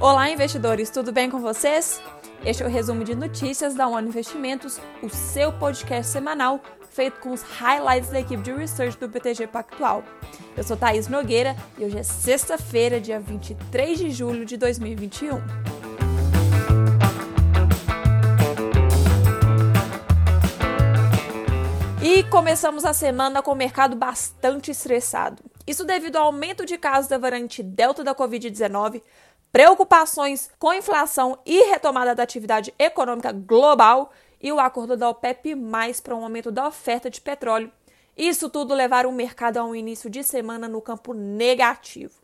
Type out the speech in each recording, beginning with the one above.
Olá, investidores, tudo bem com vocês? Este é o resumo de notícias da One Investimentos, o seu podcast semanal feito com os highlights da equipe de research do BTG Pactual. Eu sou Thaís Nogueira e hoje é sexta-feira, dia 23 de julho de 2021. E começamos a semana com o mercado bastante estressado. Isso devido ao aumento de casos da variante Delta da Covid-19, preocupações com inflação e retomada da atividade econômica global e o acordo da OPEP mais para um aumento da oferta de petróleo. Isso tudo levaram o mercado a um início de semana no campo negativo.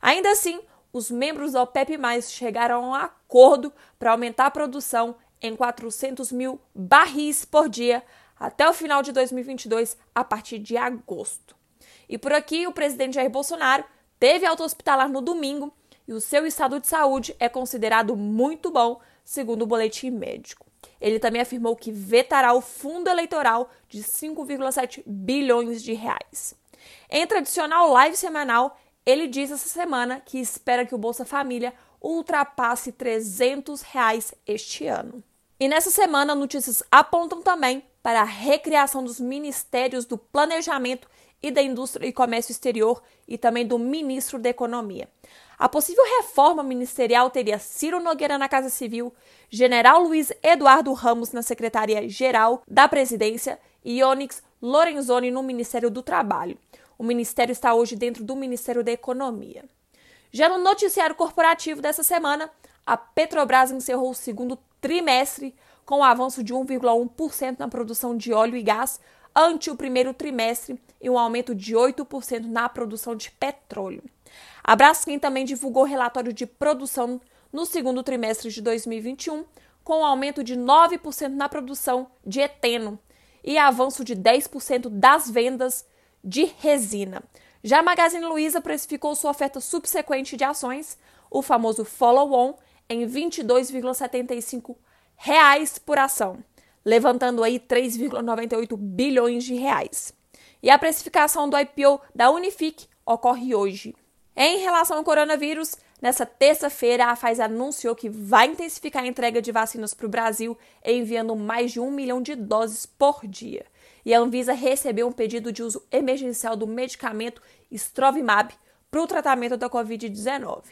Ainda assim, os membros da OPEP mais chegaram a um acordo para aumentar a produção em 400 mil barris por dia até o final de 2022, a partir de agosto. E por aqui, o presidente Jair Bolsonaro teve alta hospitalar no domingo e o seu estado de saúde é considerado muito bom, segundo o boletim médico. Ele também afirmou que vetará o fundo eleitoral de 5,7 bilhões de reais. Em tradicional live semanal, ele disse essa semana que espera que o Bolsa Família ultrapasse 300 reais este ano. E nessa semana, notícias apontam também para a recriação dos ministérios do Planejamento e da Indústria e Comércio Exterior e também do ministro da Economia. A possível reforma ministerial teria Ciro Nogueira na Casa Civil, General Luiz Eduardo Ramos na Secretaria-Geral da Presidência e Onyx Lorenzoni no Ministério do Trabalho. O ministério está hoje dentro do Ministério da Economia. Já no noticiário corporativo dessa semana, a Petrobras encerrou o segundo trimestre com um avanço de 1,1% na produção de óleo e gás ante o primeiro trimestre e um aumento de 8% na produção de petróleo. A Braskem também divulgou relatório de produção no segundo trimestre de 2021, com um aumento de 9% na produção de eteno e avanço de 10% das vendas de resina. Já a Magazine Luiza precificou sua oferta subsequente de ações, o famoso follow-on, em 22,75 reais por ação, levantando aí 3,98 bilhões de reais. E a precificação do IPO da Unifique ocorre hoje. Em relação ao coronavírus, nessa terça-feira a Pfizer anunciou que vai intensificar a entrega de vacinas para o Brasil, enviando mais de um milhão de doses por dia. E a Anvisa recebeu um pedido de uso emergencial do medicamento Strovimab para o tratamento da Covid-19.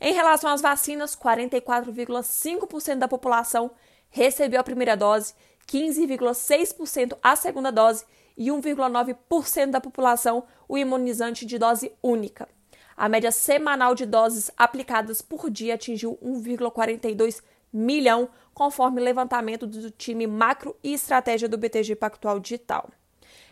Em relação às vacinas, 44,5% da população recebeu a primeira dose, 15,6% a segunda dose e 1,9% da população o imunizante de dose única. A média semanal de doses aplicadas por dia atingiu 1,42 milhão, conforme levantamento do time Macro e Estratégia do BTG Pactual Digital.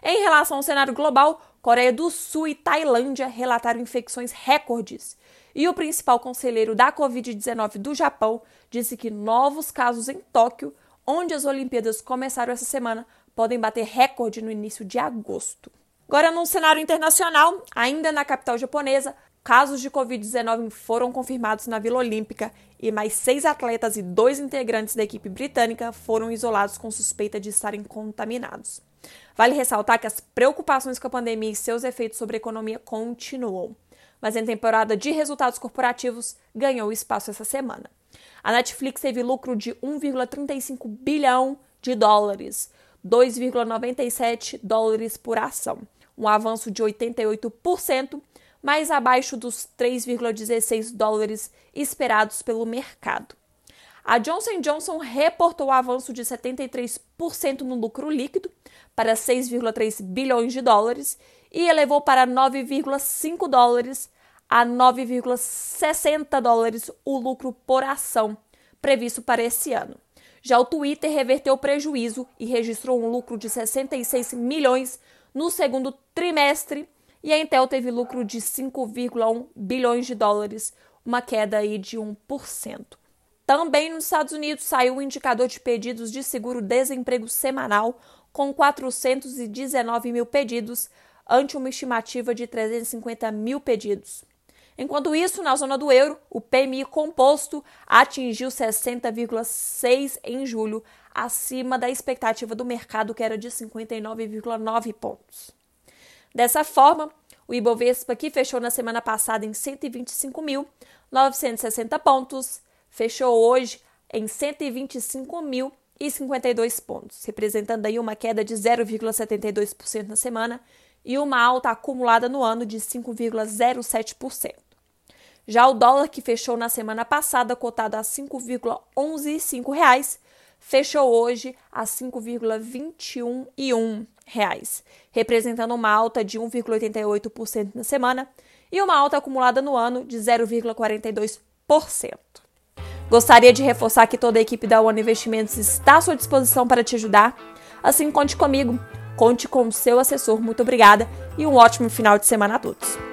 Em relação ao cenário global, Coreia do Sul e Tailândia relataram infecções recordes. E o principal conselheiro da Covid-19 do Japão disse que novos casos em Tóquio, onde as Olimpíadas começaram essa semana, podem bater recorde no início de agosto. Agora, num cenário internacional, ainda na capital japonesa, casos de Covid-19 foram confirmados na Vila Olímpica e mais seis atletas e dois integrantes da equipe britânica foram isolados com suspeita de estarem contaminados. Vale ressaltar que as preocupações com a pandemia e seus efeitos sobre a economia continuam, mas em temporada de resultados corporativos ganhou espaço essa semana. A Netflix teve lucro de 1,35 bilhão de dólares, 2,97 dólares por ação, um avanço de 88%, mais abaixo dos 3,16 dólares esperados pelo mercado. A Johnson Johnson reportou avanço de 73% no lucro líquido para 6,3 bilhões de dólares e elevou para 9,5 dólares a 9,60 dólares o lucro por ação previsto para esse ano. Já o Twitter reverteu o prejuízo e registrou um lucro de 66 milhões no segundo trimestre e a Intel teve lucro de 5,1 bilhões de dólares, uma queda aí de 1%. Também nos Estados Unidos saiu o indicador de pedidos de seguro-desemprego semanal, com 419 mil pedidos, ante uma estimativa de 350 mil pedidos. Enquanto isso, na zona do euro, o PMI composto atingiu 60,6 em julho, acima da expectativa do mercado, que era de 59,9 pontos. Dessa forma, o Ibovespa, que fechou na semana passada em 125.900 960 pontos, fechou hoje em 125.052 pontos, representando aí uma queda de 0,72% na semana e uma alta acumulada no ano de 5,07%. Já o dólar que fechou na semana passada cotado a R$ 5,115, fechou hoje a 5,211 reais, representando uma alta de 1,88% na semana e uma alta acumulada no ano de 0,42%. Gostaria de reforçar que toda a equipe da One Investimentos está à sua disposição para te ajudar. Assim, conte comigo, conte com o seu assessor. Muito obrigada e um ótimo final de semana a todos.